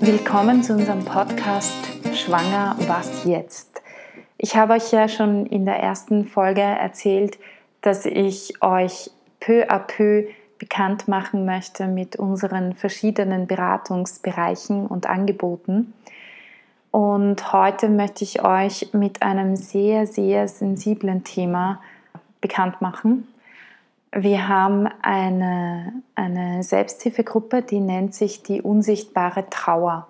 Willkommen zu unserem Podcast Schwanger, was jetzt? Ich habe euch ja schon in der ersten Folge erzählt, dass ich euch peu à peu bekannt machen möchte mit unseren verschiedenen Beratungsbereichen und Angeboten. Und heute möchte ich euch mit einem sehr, sehr sensiblen Thema bekannt machen. Wir haben eine, eine Selbsthilfegruppe, die nennt sich die unsichtbare Trauer.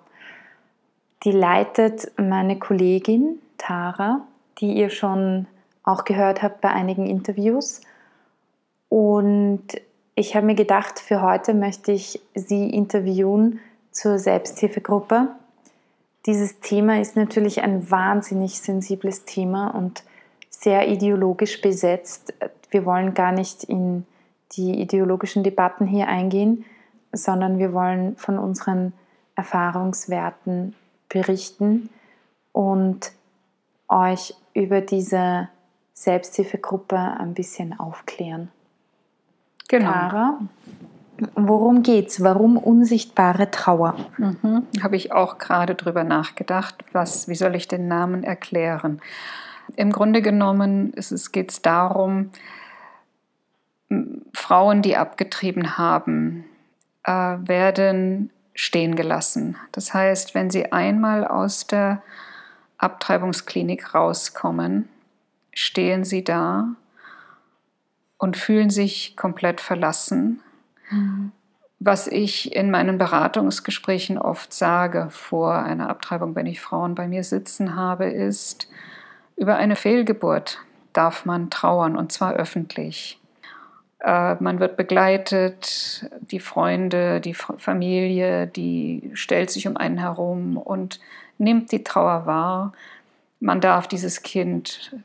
Die leitet meine Kollegin Tara, die ihr schon auch gehört habt bei einigen Interviews. Und ich habe mir gedacht, für heute möchte ich sie interviewen zur Selbsthilfegruppe. Dieses Thema ist natürlich ein wahnsinnig sensibles Thema und sehr ideologisch besetzt. Wir wollen gar nicht in die ideologischen Debatten hier eingehen, sondern wir wollen von unseren Erfahrungswerten berichten und euch über diese Selbsthilfegruppe ein bisschen aufklären. Genau. Clara, worum geht's? Warum unsichtbare Trauer? Mhm. Habe ich auch gerade drüber nachgedacht. Was, wie soll ich den Namen erklären? Im Grunde genommen geht es darum, Frauen, die abgetrieben haben, äh, werden stehen gelassen. Das heißt, wenn sie einmal aus der Abtreibungsklinik rauskommen, stehen sie da und fühlen sich komplett verlassen. Mhm. Was ich in meinen Beratungsgesprächen oft sage vor einer Abtreibung, wenn ich Frauen bei mir sitzen habe, ist, über eine Fehlgeburt darf man trauern und zwar öffentlich. Äh, man wird begleitet, die Freunde, die Familie, die stellt sich um einen herum und nimmt die Trauer wahr. Man darf dieses Kind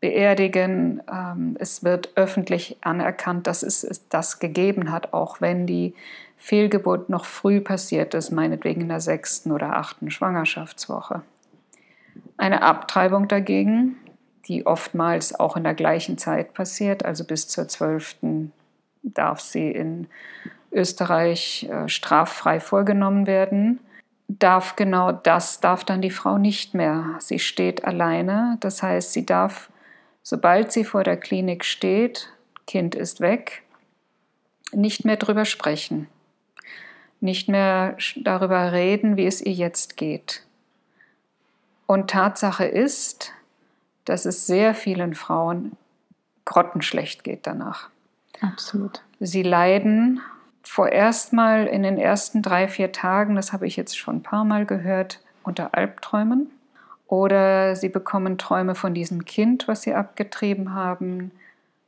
beerdigen. Ähm, es wird öffentlich anerkannt, dass es das gegeben hat, auch wenn die Fehlgeburt noch früh passiert ist, meinetwegen in der sechsten oder achten Schwangerschaftswoche. Eine Abtreibung dagegen, die oftmals auch in der gleichen Zeit passiert, also bis zur 12. darf sie in Österreich äh, straffrei vorgenommen werden, darf genau das, darf dann die Frau nicht mehr. Sie steht alleine, das heißt, sie darf, sobald sie vor der Klinik steht, Kind ist weg, nicht mehr drüber sprechen, nicht mehr darüber reden, wie es ihr jetzt geht. Und Tatsache ist, dass es sehr vielen Frauen grottenschlecht geht danach. Absolut. Sie leiden vorerst mal in den ersten drei, vier Tagen, das habe ich jetzt schon ein paar Mal gehört, unter Albträumen. Oder sie bekommen Träume von diesem Kind, was sie abgetrieben haben,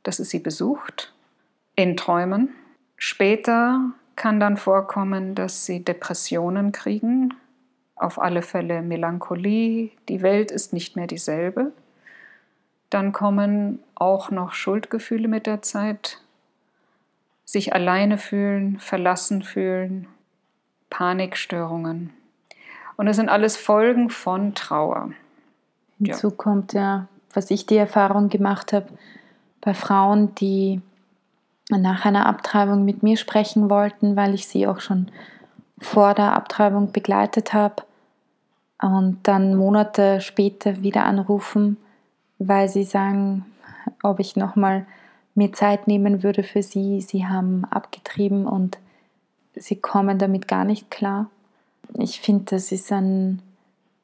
dass es sie besucht, in Träumen. Später kann dann vorkommen, dass sie Depressionen kriegen, auf alle Fälle Melancholie, die Welt ist nicht mehr dieselbe. Dann kommen auch noch Schuldgefühle mit der Zeit, sich alleine fühlen, verlassen fühlen, Panikstörungen. Und das sind alles Folgen von Trauer. Hinzu ja. kommt ja, was ich die Erfahrung gemacht habe, bei Frauen, die nach einer Abtreibung mit mir sprechen wollten, weil ich sie auch schon vor der Abtreibung begleitet habe und dann Monate später wieder anrufen, weil sie sagen, ob ich nochmal mir Zeit nehmen würde für sie. Sie haben abgetrieben und sie kommen damit gar nicht klar. Ich finde, das ist ein,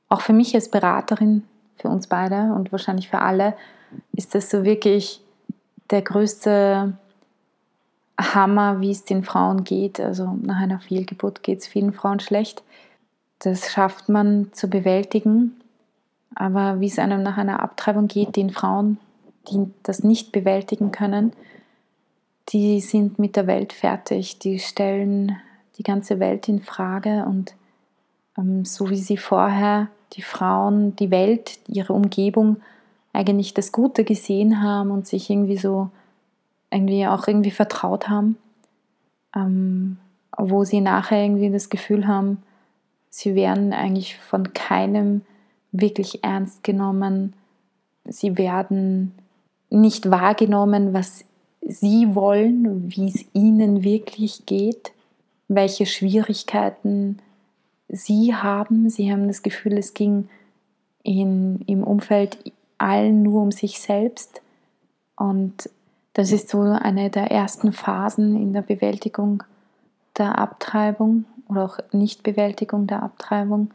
auch für mich als Beraterin, für uns beide und wahrscheinlich für alle, ist das so wirklich der größte Hammer, wie es den Frauen geht. Also nach einer Fehlgeburt geht es vielen Frauen schlecht. Das schafft man zu bewältigen. Aber wie es einem nach einer Abtreibung geht, den Frauen, die das nicht bewältigen können, die sind mit der Welt fertig. Die stellen die ganze Welt in Frage und ähm, so wie sie vorher die Frauen, die Welt, ihre Umgebung eigentlich das Gute gesehen haben und sich irgendwie so irgendwie auch irgendwie vertraut haben, ähm, wo sie nachher irgendwie das Gefühl haben, sie werden eigentlich von keinem wirklich ernst genommen, sie werden nicht wahrgenommen, was sie wollen, wie es ihnen wirklich geht, welche Schwierigkeiten sie haben. Sie haben das Gefühl, es ging in, im Umfeld allen nur um sich selbst. Und das ist so eine der ersten Phasen in der Bewältigung der Abtreibung oder auch Nichtbewältigung der Abtreibung,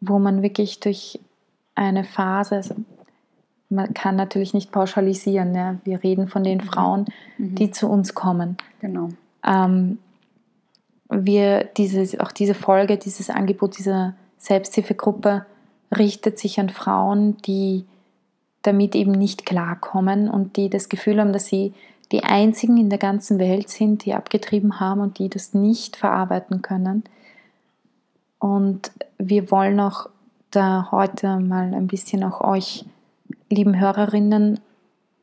wo man wirklich durch eine Phase, also man kann natürlich nicht pauschalisieren, ja. wir reden von den mhm. Frauen, mhm. die zu uns kommen. Genau. Ähm, wir dieses, auch diese Folge, dieses Angebot dieser Selbsthilfegruppe richtet sich an Frauen, die damit eben nicht klarkommen und die das Gefühl haben, dass sie die einzigen in der ganzen Welt sind, die abgetrieben haben und die das nicht verarbeiten können. Und wir wollen auch da heute mal ein bisschen auch euch, lieben Hörerinnen,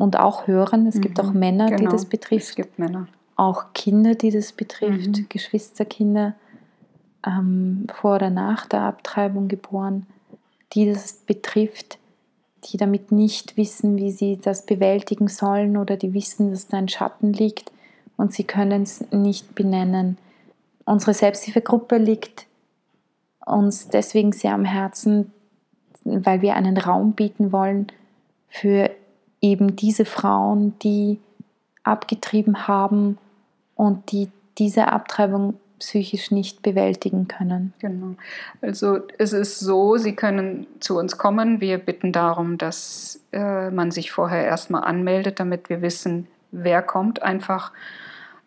und auch hören. Es mhm. gibt auch Männer, genau. die das betrifft. Es gibt Männer. Auch Kinder, die das betrifft, mhm. Geschwisterkinder ähm, vor oder nach der Abtreibung geboren, die das betrifft die damit nicht wissen, wie sie das bewältigen sollen oder die wissen, dass da ein Schatten liegt und sie können es nicht benennen. Unsere Selbsthilfegruppe liegt uns deswegen sehr am Herzen, weil wir einen Raum bieten wollen für eben diese Frauen, die abgetrieben haben und die diese Abtreibung psychisch nicht bewältigen können. Genau. Also es ist so, Sie können zu uns kommen. Wir bitten darum, dass äh, man sich vorher erstmal anmeldet, damit wir wissen, wer kommt. Einfach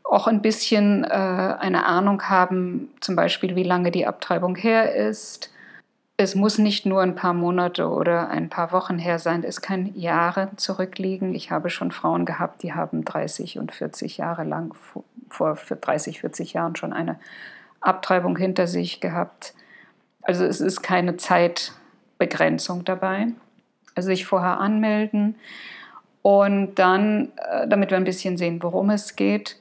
auch ein bisschen äh, eine Ahnung haben, zum Beispiel, wie lange die Abtreibung her ist. Es muss nicht nur ein paar Monate oder ein paar Wochen her sein, es kann Jahre zurückliegen. Ich habe schon Frauen gehabt, die haben 30 und 40 Jahre lang vor 30, 40 Jahren schon eine Abtreibung hinter sich gehabt. Also es ist keine Zeitbegrenzung dabei. Also sich vorher anmelden und dann, äh, damit wir ein bisschen sehen, worum es geht.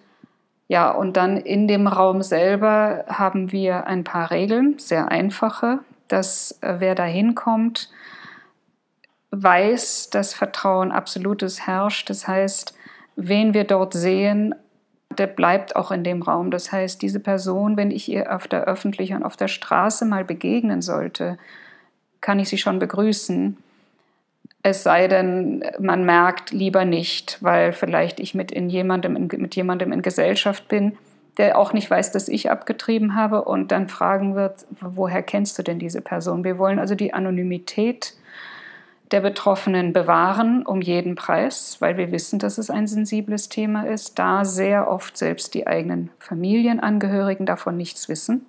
Ja, und dann in dem Raum selber haben wir ein paar Regeln, sehr einfache, dass äh, wer da hinkommt, weiß, dass Vertrauen absolutes herrscht. Das heißt, wen wir dort sehen, der bleibt auch in dem Raum. Das heißt, diese Person, wenn ich ihr auf der öffentlichen und auf der Straße mal begegnen sollte, kann ich sie schon begrüßen. Es sei denn, man merkt lieber nicht, weil vielleicht ich mit, in jemandem, in, mit jemandem in Gesellschaft bin, der auch nicht weiß, dass ich abgetrieben habe und dann fragen wird, woher kennst du denn diese Person? Wir wollen also die Anonymität der Betroffenen bewahren um jeden Preis, weil wir wissen, dass es ein sensibles Thema ist, da sehr oft selbst die eigenen Familienangehörigen davon nichts wissen.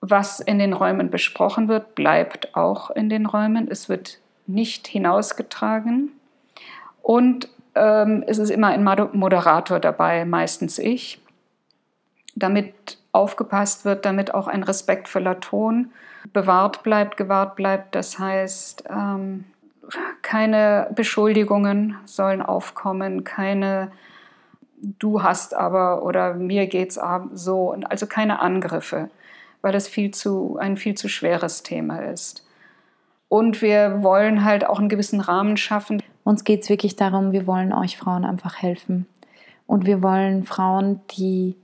Was in den Räumen besprochen wird, bleibt auch in den Räumen. Es wird nicht hinausgetragen. Und ähm, es ist immer ein Moderator dabei, meistens ich, damit aufgepasst wird, damit auch ein respektvoller Ton bewahrt bleibt, gewahrt bleibt. Das heißt, ähm, keine Beschuldigungen sollen aufkommen, keine du hast aber oder mir geht's so, also keine Angriffe, weil das viel zu, ein viel zu schweres Thema ist. Und wir wollen halt auch einen gewissen Rahmen schaffen. Uns geht es wirklich darum, wir wollen euch Frauen einfach helfen. Und wir wollen Frauen, die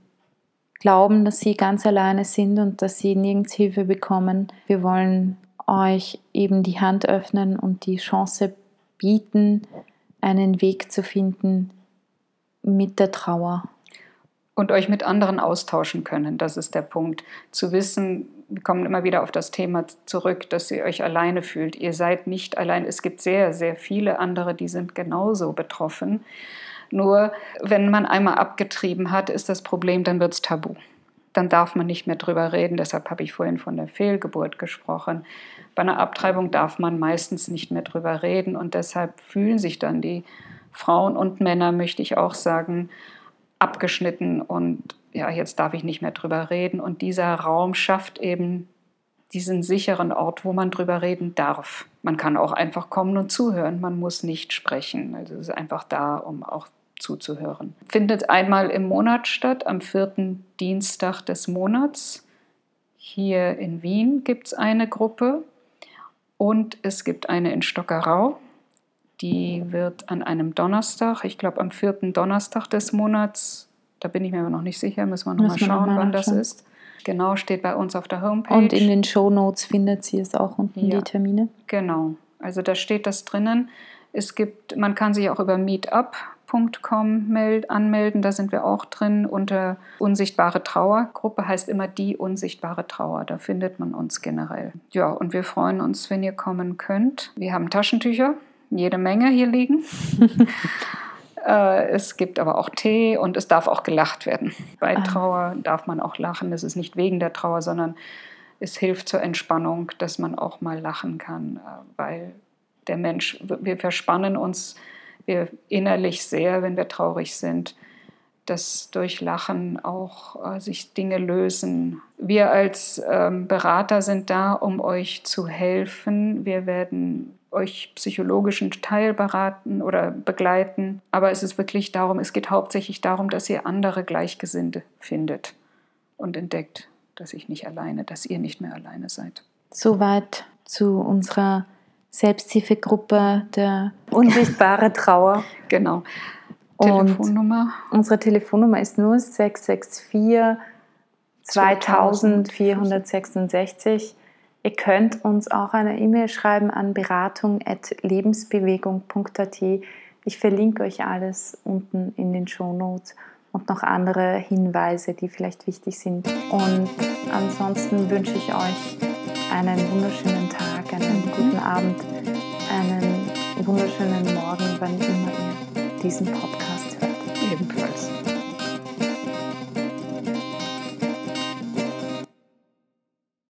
glauben, dass sie ganz alleine sind und dass sie nirgends Hilfe bekommen. Wir wollen euch eben die Hand öffnen und die Chance bieten, einen Weg zu finden mit der Trauer. Und euch mit anderen austauschen können, das ist der Punkt. Zu wissen, wir kommen immer wieder auf das Thema zurück, dass ihr euch alleine fühlt. Ihr seid nicht allein. Es gibt sehr, sehr viele andere, die sind genauso betroffen. Nur wenn man einmal abgetrieben hat, ist das Problem, dann wird es tabu dann darf man nicht mehr drüber reden. Deshalb habe ich vorhin von der Fehlgeburt gesprochen. Bei einer Abtreibung darf man meistens nicht mehr drüber reden und deshalb fühlen sich dann die Frauen und Männer, möchte ich auch sagen, abgeschnitten und ja, jetzt darf ich nicht mehr drüber reden. Und dieser Raum schafft eben diesen sicheren Ort, wo man drüber reden darf. Man kann auch einfach kommen und zuhören, man muss nicht sprechen. Also es ist einfach da, um auch zuzuhören. Findet einmal im Monat statt, am vierten Dienstag des Monats. Hier in Wien gibt es eine Gruppe und es gibt eine in Stockerau. Die wird an einem Donnerstag, ich glaube am vierten Donnerstag des Monats, da bin ich mir aber noch nicht sicher, müssen wir nochmal schauen, noch wann das ist, Genau, steht bei uns auf der Homepage. Und in den Show Notes findet sie es auch unten, ja, die Termine. Genau, also da steht das drinnen. Es gibt, man kann sich auch über meetup.com anmelden, da sind wir auch drin. Unter Unsichtbare Trauer. Gruppe heißt immer die Unsichtbare Trauer, da findet man uns generell. Ja, und wir freuen uns, wenn ihr kommen könnt. Wir haben Taschentücher, jede Menge hier liegen. Äh, es gibt aber auch Tee und es darf auch gelacht werden. Bei ah. Trauer darf man auch lachen. Das ist nicht wegen der Trauer, sondern es hilft zur Entspannung, dass man auch mal lachen kann, äh, weil der Mensch, wir verspannen uns wir innerlich sehr, wenn wir traurig sind, dass durch Lachen auch äh, sich Dinge lösen. Wir als ähm, Berater sind da, um euch zu helfen. Wir werden euch psychologischen Teil beraten oder begleiten. Aber es ist wirklich darum, es geht hauptsächlich darum, dass ihr andere Gleichgesinnte findet und entdeckt, dass ich nicht alleine, dass ihr nicht mehr alleine seid. Soweit zu unserer Selbsthilfegruppe der unsichtbare Trauer. genau. Telefonnummer. unsere Telefonnummer ist 0664 2466. Ihr könnt uns auch eine E-Mail schreiben an beratung.lebensbewegung.at. Ich verlinke euch alles unten in den Show Notes und noch andere Hinweise, die vielleicht wichtig sind. Und ansonsten wünsche ich euch einen wunderschönen Tag, einen guten Abend, einen wunderschönen Morgen, wann immer ihr diesen Podcast